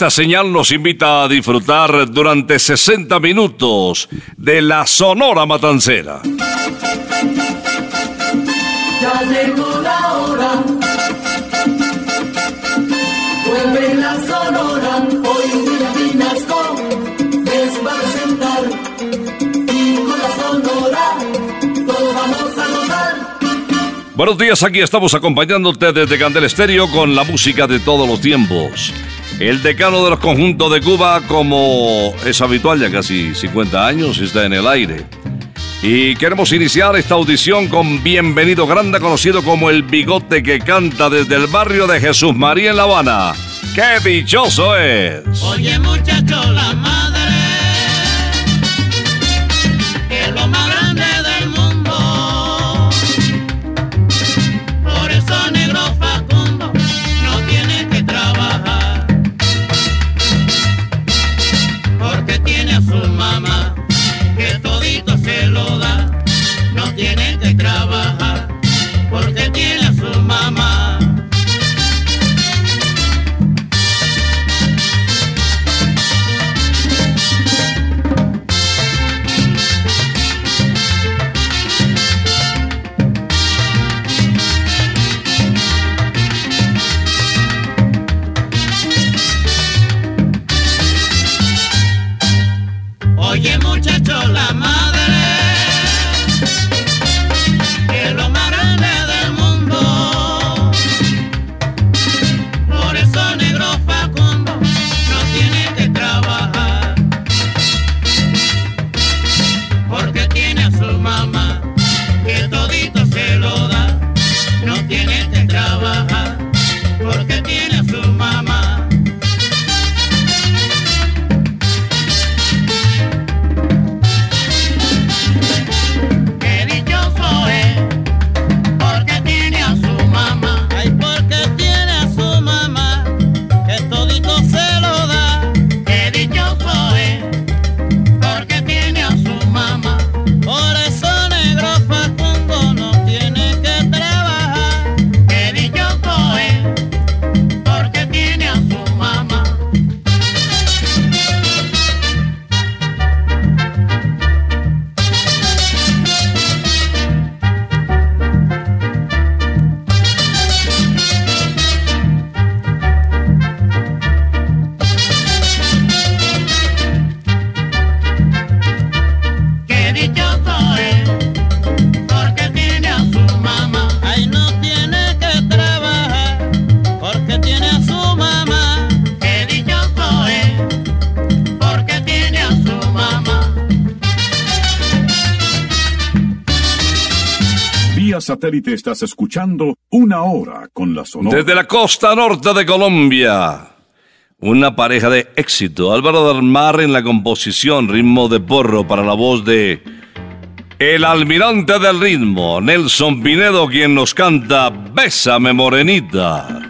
Esta señal nos invita a disfrutar durante 60 minutos de la Sonora Matancera. Ya llegó la hora. Vuelve la sonora. Hoy William Vinasco les va a presentar. Y con la sonora todos vamos a gozar. Buenos días, aquí estamos acompañándote desde Candel Estéreo con la música de todos los tiempos. El decano de los conjuntos de Cuba, como es habitual, ya casi 50 años, está en el aire. Y queremos iniciar esta audición con Bienvenido Grande, conocido como el bigote que canta desde el barrio de Jesús María en La Habana. ¡Qué dichoso es! Oye muchacho, la madre satélite estás escuchando Una Hora con la Sonora. Desde la costa norte de Colombia, una pareja de éxito. Álvaro del Mar en la composición, ritmo de porro para la voz de El almirante del ritmo, Nelson Pinedo, quien nos canta Bésame Morenita.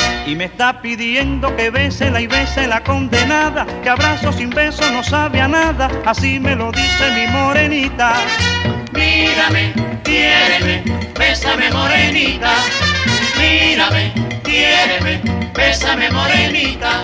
Y me está pidiendo que bésela y bese la condenada, que abrazo sin beso no sabe a nada, así me lo dice mi morenita. Mírame, quiéreme, bésame morenita. Mírame, quiéreme, bésame morenita.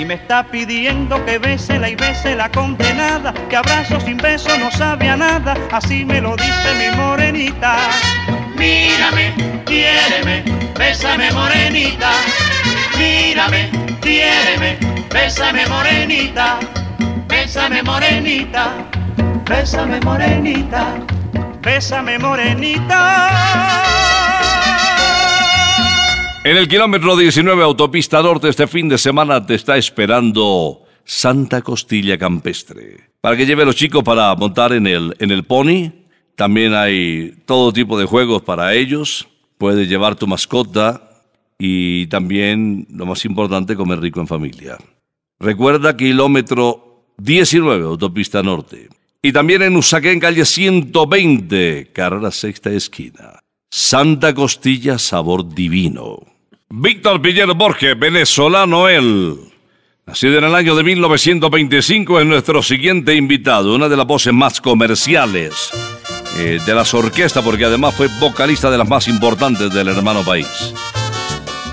Y me está pidiendo que bésela y bese la condenada, que abrazo sin beso no sabe a nada, así me lo dice mi morenita. Mírame, quiéreme, bésame morenita. Mírame, quiéreme, bésame morenita. Bésame morenita, bésame morenita. Bésame morenita. En el kilómetro 19 autopista norte este fin de semana te está esperando Santa Costilla Campestre. Para que lleve a los chicos para montar en el, en el pony. También hay todo tipo de juegos para ellos. Puedes llevar tu mascota y también, lo más importante, comer rico en familia. Recuerda kilómetro 19 autopista norte. Y también en Usaquén, calle 120, carrera sexta esquina. Santa Costilla, sabor divino. Víctor Piñero Borges, venezolano él. Nacido en el año de 1925, es nuestro siguiente invitado, una de las voces más comerciales eh, de las orquestas, porque además fue vocalista de las más importantes del hermano país.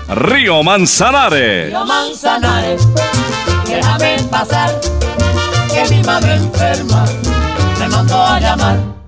Río Manzanares. Río Manzanares, déjame pasar, que mi madre enferma me mandó a llamar.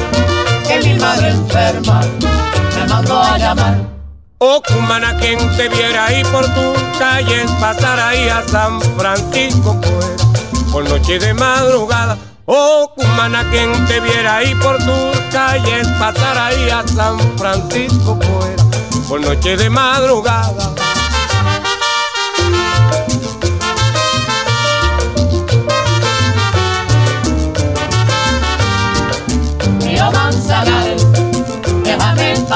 enferma me a llamar. Oh, cumana, quien te viera ahí por tu calle, pasar ahí a San Francisco, pues, por noche de madrugada. Oh, cumana, quien te viera ahí por tus calles, pasar ahí a San Francisco, pues, por noche de madrugada.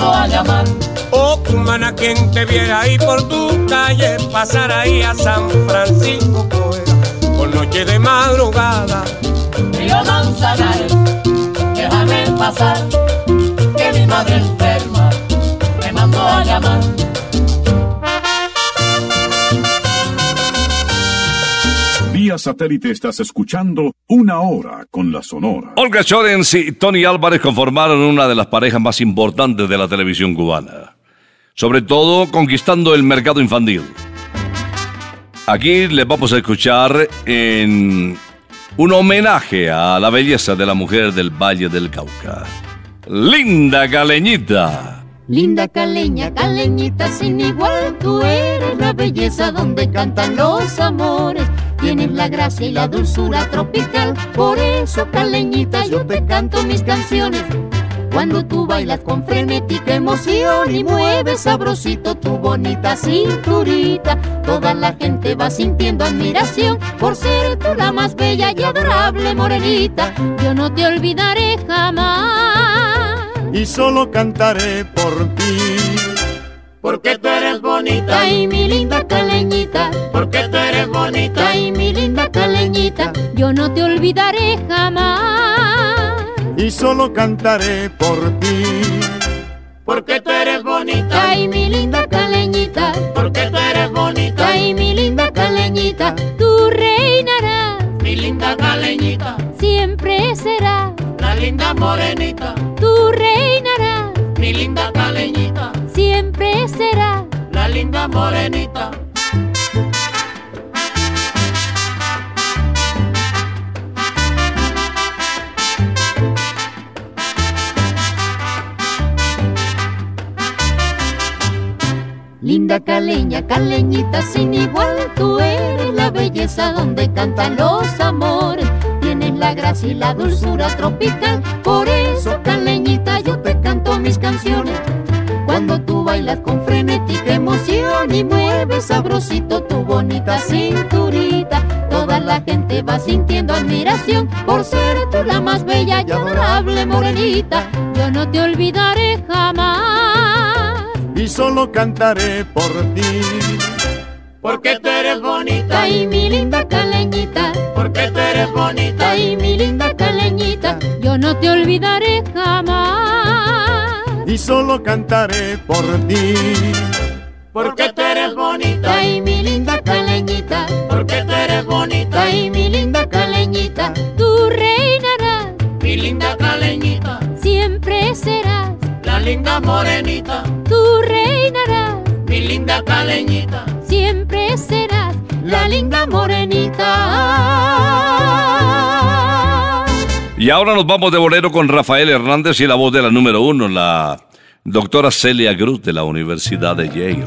a. Oh, humana, quien te viera ahí por tu calle, pasar ahí a San Francisco, pues, por noche de madrugada. Río Manzanares, déjame pasar, que mi madre satélite estás escuchando Una Hora con la Sonora. Olga Chorens y Tony Álvarez conformaron una de las parejas más importantes de la televisión cubana. Sobre todo conquistando el mercado infantil. Aquí les vamos a escuchar en un homenaje a la belleza de la mujer del Valle del Cauca. Linda Caleñita. Linda caleña, caleñita sin igual, tú eres la belleza donde cantan los amores. Tienes la gracia y la dulzura tropical, por eso caleñita yo te canto mis canciones. Cuando tú bailas con frenética emoción y mueves sabrosito tu bonita cinturita, toda la gente va sintiendo admiración por ser tú la más bella y adorable morenita. Yo no te olvidaré jamás. y solo cantaré por ti. Porque tú eres bonita, Ay, mi linda caleñita, porque tú eres bonita, ay, mi linda caleñita, yo no te olvidaré jamás. Y solo cantaré por ti. porque tú eres bonita, Ay, mi linda caleñita, porque tú eres bonita, ay, mi linda caleñita, tú reinarás, mi linda caleñita, siempre serás, la linda morenita, tú reinarás, mi linda caleñita, siempre serás. la linda morenita. Linda caleña, caleñita sin igual, tú eres la belleza donde cantan los amores. Tienes la gracia y la dulzura tropical, por eso emoción y mueves sabrosito tu bonita cinturita, toda la gente va sintiendo admiración por ser tú la más bella y adorable morenita. Yo no te olvidaré jamás. Y solo cantaré por ti. Porque tú eres bonita, Ay, mi linda caleñita, porque tú eres bonita, ay, mi linda caleñita, yo no te olvidaré jamás. Y solo cantaré por ti. Porque tú eres bonita, Ay, mi linda caleñita, porque tú eres bonita, ay, mi linda caleñita, tú reinarás, mi linda caleñita, siempre serás, la linda morenita, tú reinarás, mi linda caleñita. siempre serás la linda morenita. Y ahora nos vamos de bolero con Rafael Hernández y la voz de la número uno, la doctora Celia Cruz de la Universidad de Yale.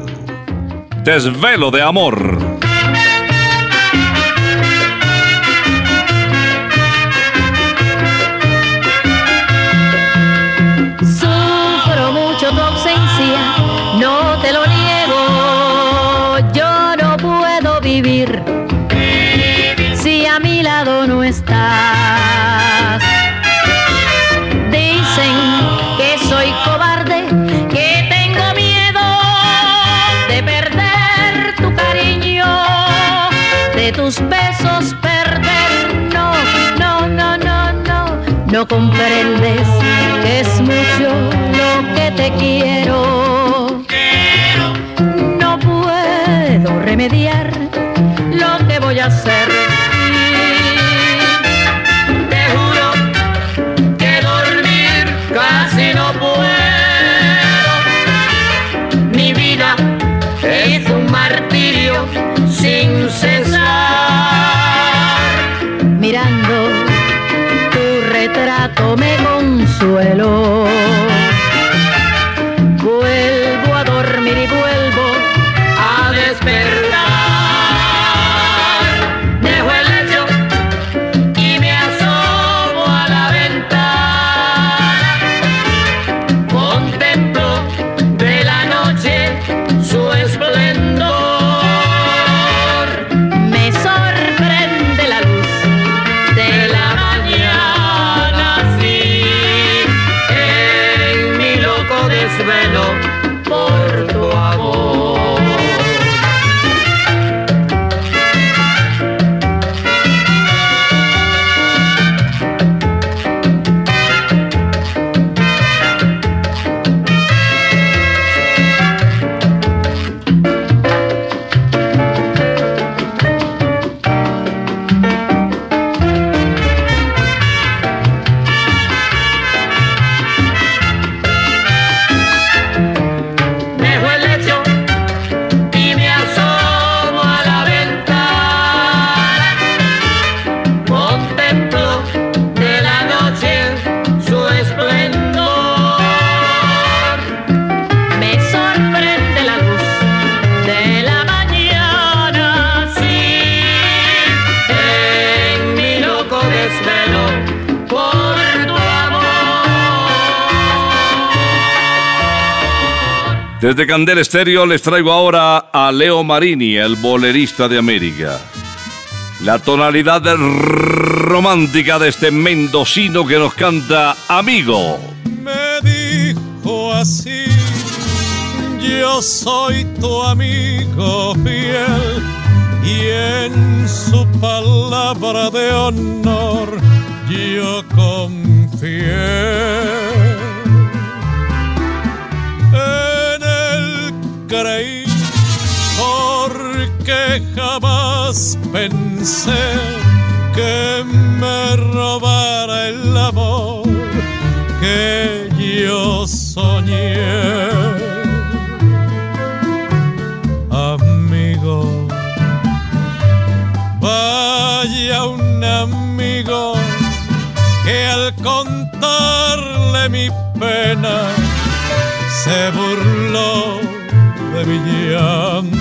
Desvelo de amor. Comprendes que es mucho lo que te quiero. No puedo remediar lo que voy a hacer. Consuelo. Desde Candel Estéreo les traigo ahora a Leo Marini, el bolerista de América. La tonalidad romántica de este mendocino que nos canta Amigo. me dijo así, yo soy tu amigo fiel y en su palabra de honor yo confié. Creí porque jamás pensé que me robara el amor que yo soñé. Amigo, vaya un amigo que al contarle mi pena se burló de mi llanto.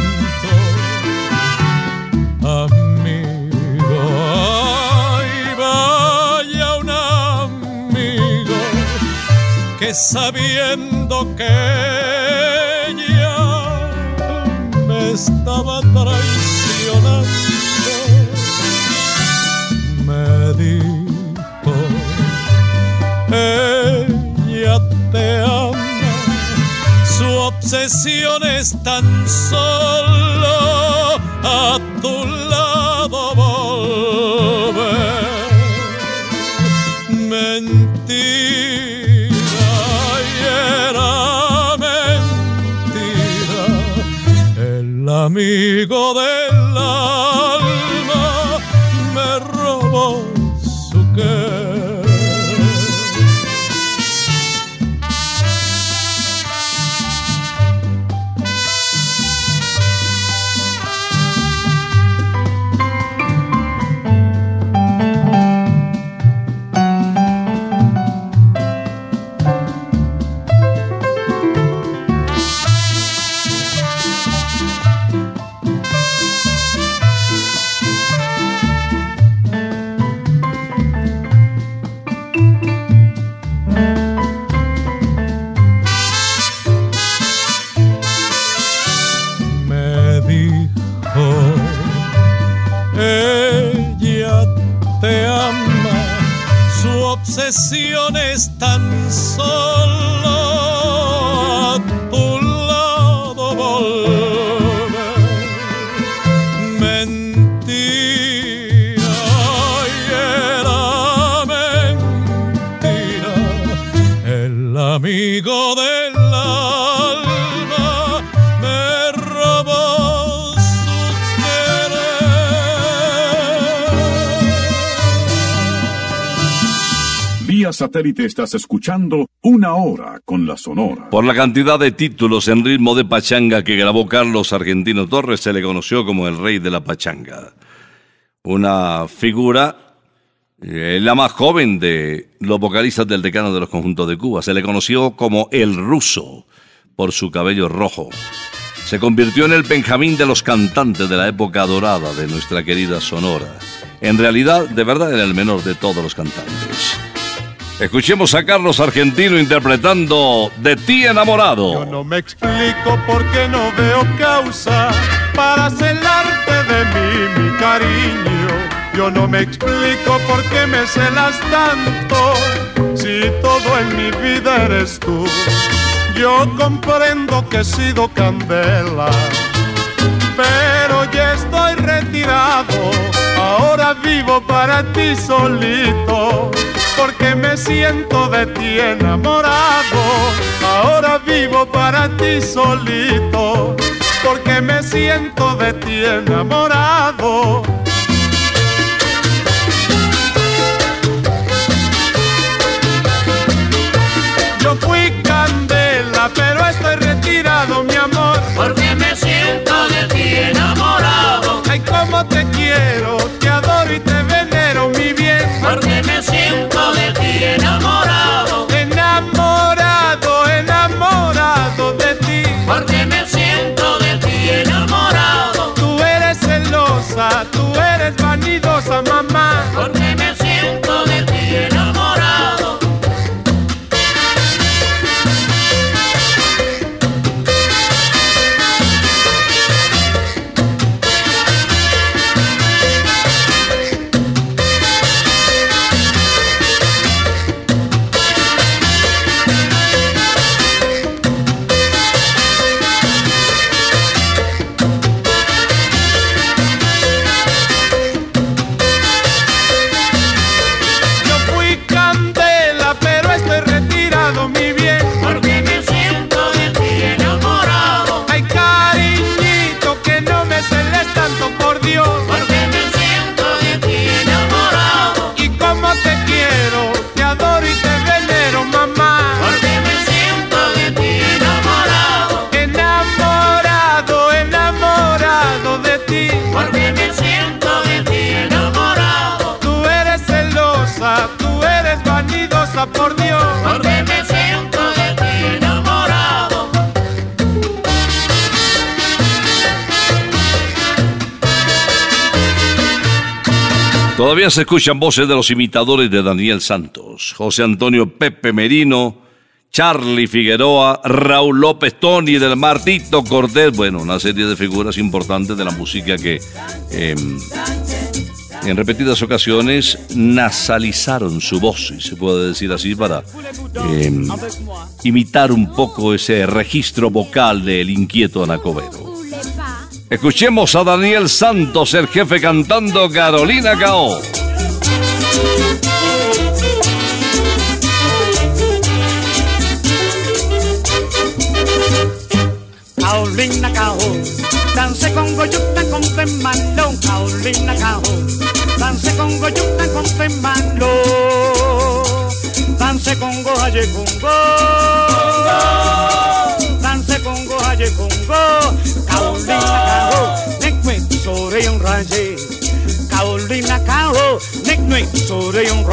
Amigo, ay, vaya un amigo que sabiendo que ella me estaba traicionando, me dijo, ella te ama su obsesión es tan solo a tu lado volver. Mentira, y era mentira, el amigo del su obsesión es tan solo satélite estás escuchando Una Hora con la Sonora. Por la cantidad de títulos en ritmo de pachanga que grabó Carlos Argentino Torres, se le conoció como el rey de la pachanga. Una figura eh, la más joven de los vocalistas del decano de los conjuntos de Cuba. Se le conoció como el ruso por su cabello rojo. Se convirtió en el Benjamín de los cantantes de la época dorada de nuestra querida Sonora. En realidad, de verdad, era el menor de todos los cantantes. Escuchemos a Carlos Argentino interpretando De ti enamorado. Yo no me explico por qué no veo causa para celarte de mí, mi cariño. Yo no me explico por qué me celas tanto si todo en mi vida eres tú. Yo comprendo que he sido candela, para ti solito, porque me siento de ti enamorado. Ahora vivo para ti solito, porque me siento de ti enamorado. Yo fui candela, pero estoy retirado, mi amor. Porque me siento de ti enamorado. Ay, cómo te quiero, Todavía se escuchan voces de los imitadores de Daniel Santos, José Antonio Pepe Merino, Charlie Figueroa, Raúl López, Tony del Martito Cortés, bueno, una serie de figuras importantes de la música que eh, en repetidas ocasiones nasalizaron su voz, si se puede decir así, para eh, imitar un poco ese registro vocal del inquieto Anacobero. Escuchemos a Daniel Santos, el jefe, cantando Carolina Cao. Carolina Cao, dance con goyuta con temalo, Carolina Cao, dance con goyuta con temalo, dance con gojaye congo, dance raye, Carolina Cao, nekwe sobre un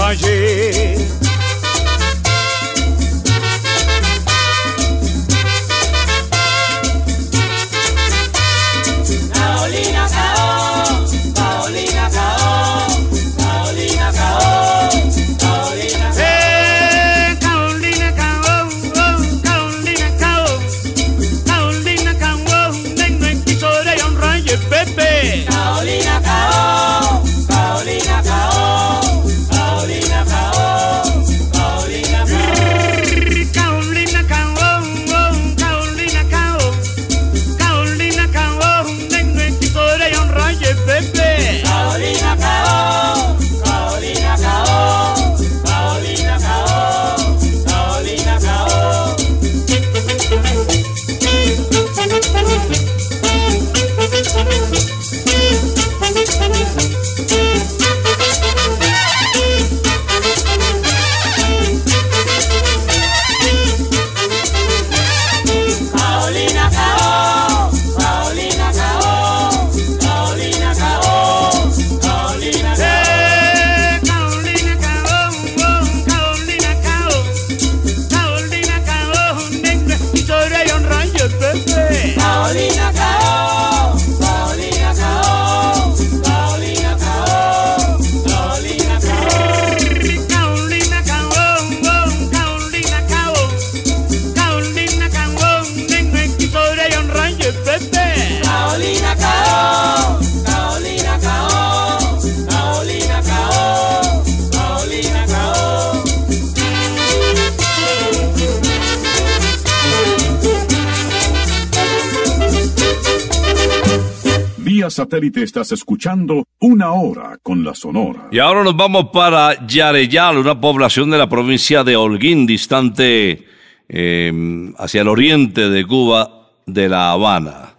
Satélite estás escuchando Una Hora con la Sonora. Y ahora nos vamos para Yareyal, una población de la provincia de Holguín, distante eh, hacia el oriente de Cuba, de La Habana.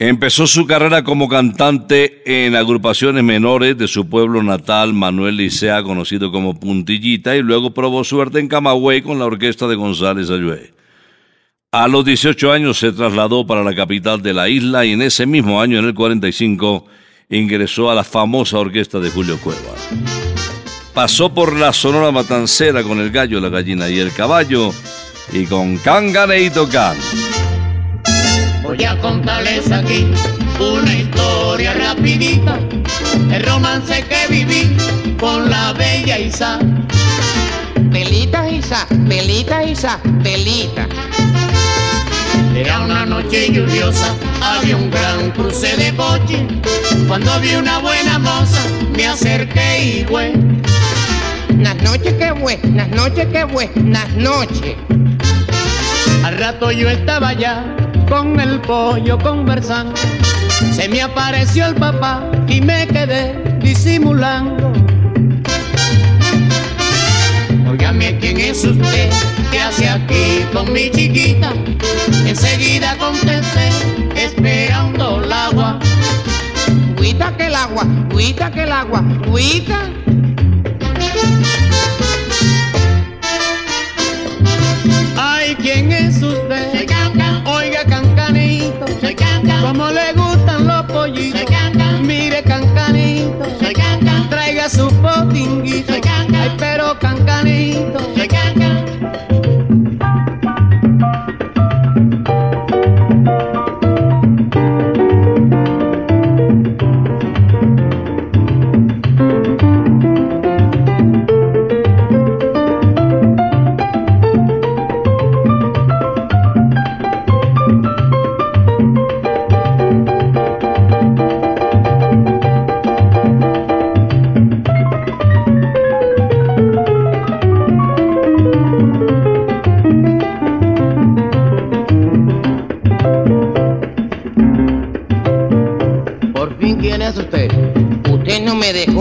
Empezó su carrera como cantante en agrupaciones menores de su pueblo natal, Manuel Licea, conocido como Puntillita, y luego probó suerte en Camagüey con la orquesta de González Ayué. A los 18 años se trasladó para la capital de la isla y en ese mismo año, en el 45, ingresó a la famosa orquesta de Julio Cueva. Pasó por la Sonora Matancera con el gallo, la gallina y el caballo y con Canganeito Can. Voy a contarles aquí una historia rapidita, el romance que viví con la bella Isa. Belita Isa, Belita Isa, Belita. Era una noche lluviosa, había un gran cruce de coche. Cuando vi una buena moza, me acerqué y güey. Las noches que buenas noches que buenas noches. Al rato yo estaba allá con el pollo conversando. Se me apareció el papá y me quedé disimulando. Óigame, ¿quién es usted? ¿Qué hace aquí con mi chiquita? Enseguida contesté, esperando el agua. Cuita que el agua, cuita que el agua, cuita. Ay, ¿quién es usted? Oiga, cancanito. Como le gustan los pollitos. Mire, cancanito. Traiga su potinguito. Ay, pero cancanito.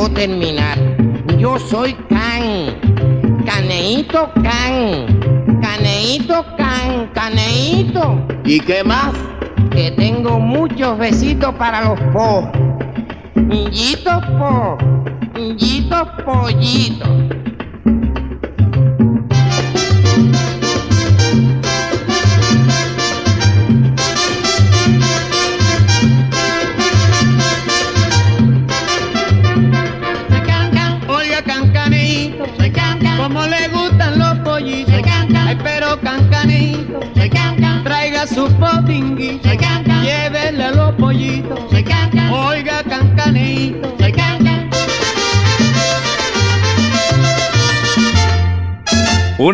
No terminar. Yo soy Can. Caneito Can. Caneito Can. Caneito. ¿Y qué más? Que tengo muchos besitos para los po. Yito po. Yito pollito.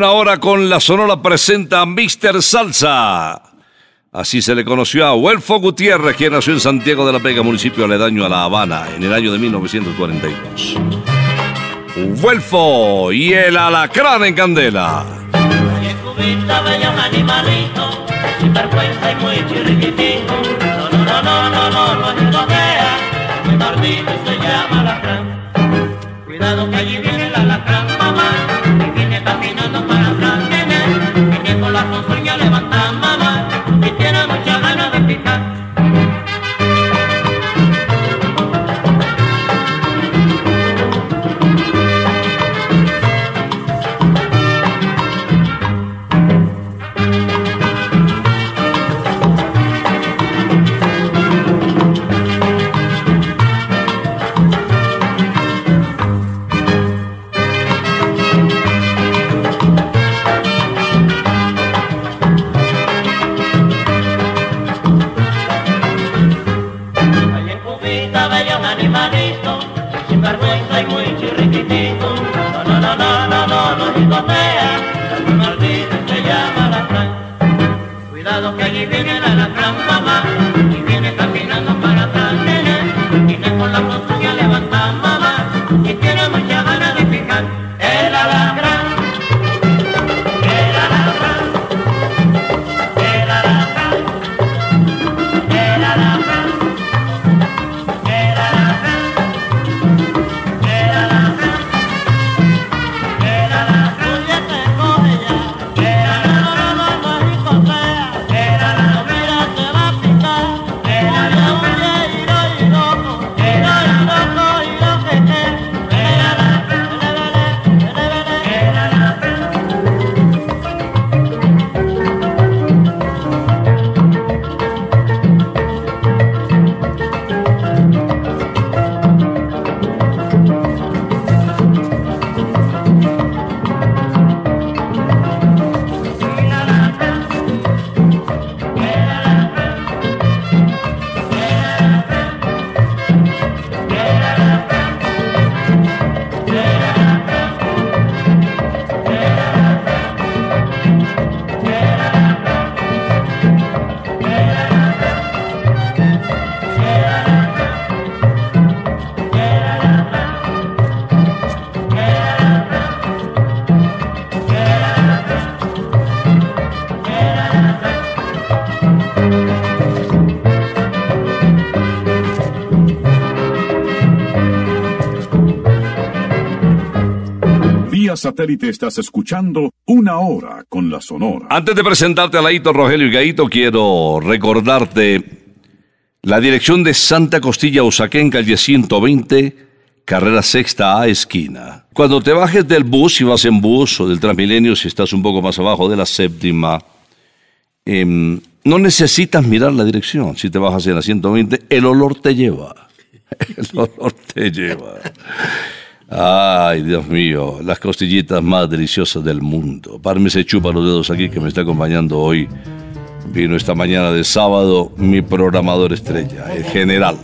Una hora con la Sonora presenta a Mr. Salsa. Así se le conoció a Huelfo Gutiérrez, quien nació en Santiago de la Vega, municipio aledaño a La Habana, en el año de 1942. Huelfo y el alacrán en candela. Satélite estás escuchando Una Hora con la Sonora. Antes de presentarte a Laito, Rogelio y Gaito, quiero recordarte la dirección de Santa Costilla Usaquén, calle 120, carrera sexta A, esquina. Cuando te bajes del bus, si vas en bus o del Transmilenio, si estás un poco más abajo de la séptima, em, no necesitas mirar la dirección. Si te bajas en la 120, el olor te lleva. El olor te lleva. Ay, Dios mío, las costillitas más deliciosas del mundo. Parme se chupa los dedos aquí que me está acompañando hoy. Vino esta mañana de sábado mi programador estrella, el general.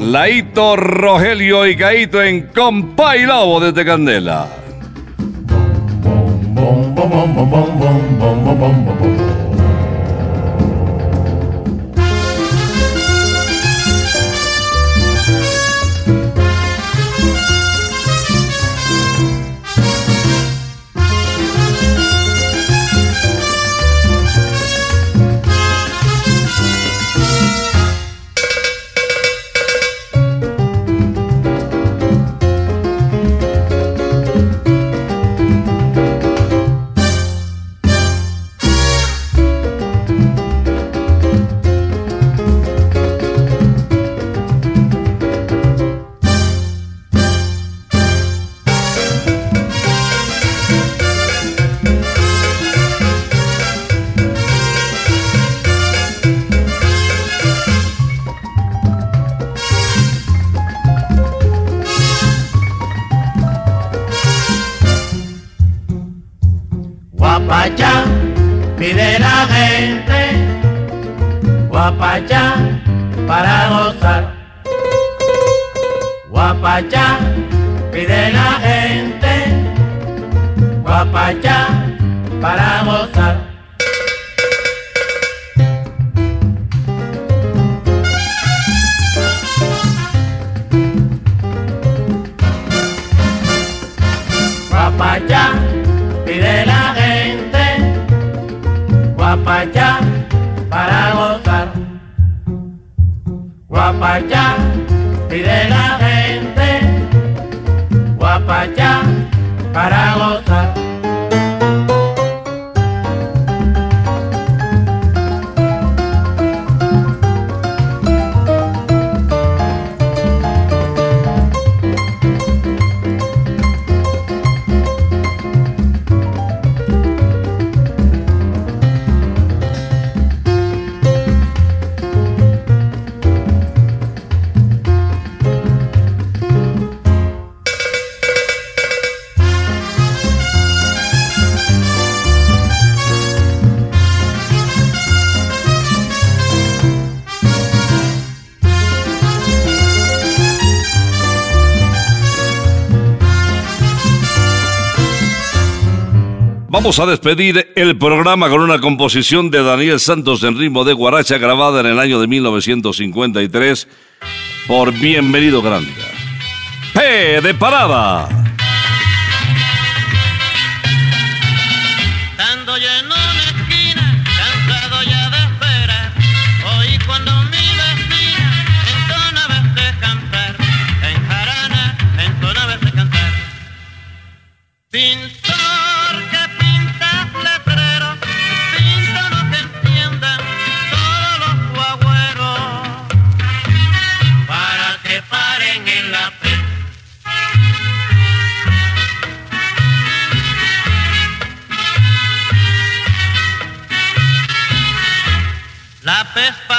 Laito, Rogelio y Caito en Compa Lobo desde Candela. Vamos a despedir el programa con una composición de Daniel Santos en ritmo de guaracha grabada en el año de 1953 por Bienvenido Granda. P de parada. La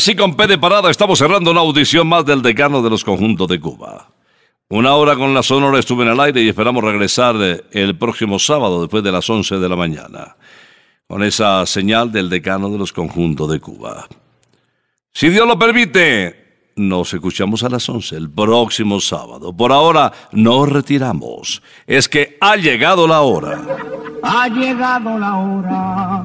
así con P de parada estamos cerrando una audición más del decano de los conjuntos de Cuba. Una hora con la Sonora estuve en el aire y esperamos regresar eh, el próximo sábado después de las 11 de la mañana con esa señal del decano de los conjuntos de Cuba. Si Dios lo permite, nos escuchamos a las 11 el próximo sábado. Por ahora nos retiramos. Es que ha llegado la hora. Ha llegado la hora.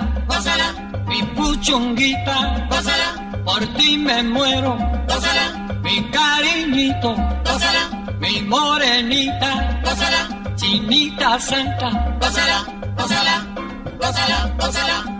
Santa, gózala, mi puchunguita, gózala, por ti me muero, gózala, mi cariñito, gózala, mi morenita, gózala, chinita santa, gózala, gózala, gózala, gózala,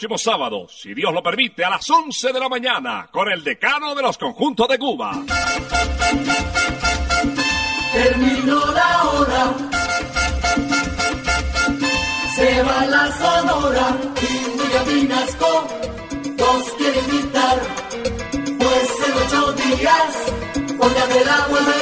Próximo sábado, si Dios lo permite, a las 11 de la mañana, con el decano de los conjuntos de Cuba. Terminó la hora. Se va la sonora y Vinasco nos quiere invitar. Pues en ocho días, de la volverá.